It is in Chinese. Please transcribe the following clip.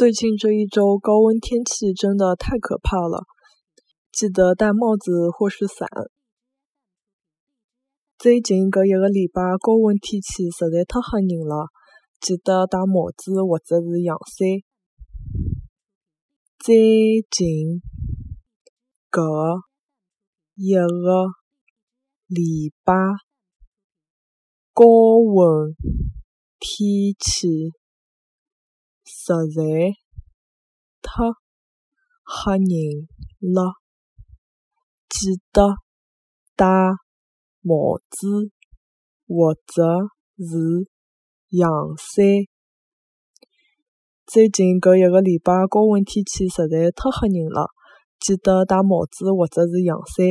最近这一周高温天气真的太可怕了，记得戴帽子或是伞。最近搿一个礼拜高温天气实在太吓人了，记得戴帽子或者是阳伞。最近搿一个礼拜高温天气。实在太吓人了，记得戴帽子或者是阳伞。最近搿一个礼拜高温天气实在太吓人了，记得戴帽子或者是阳伞。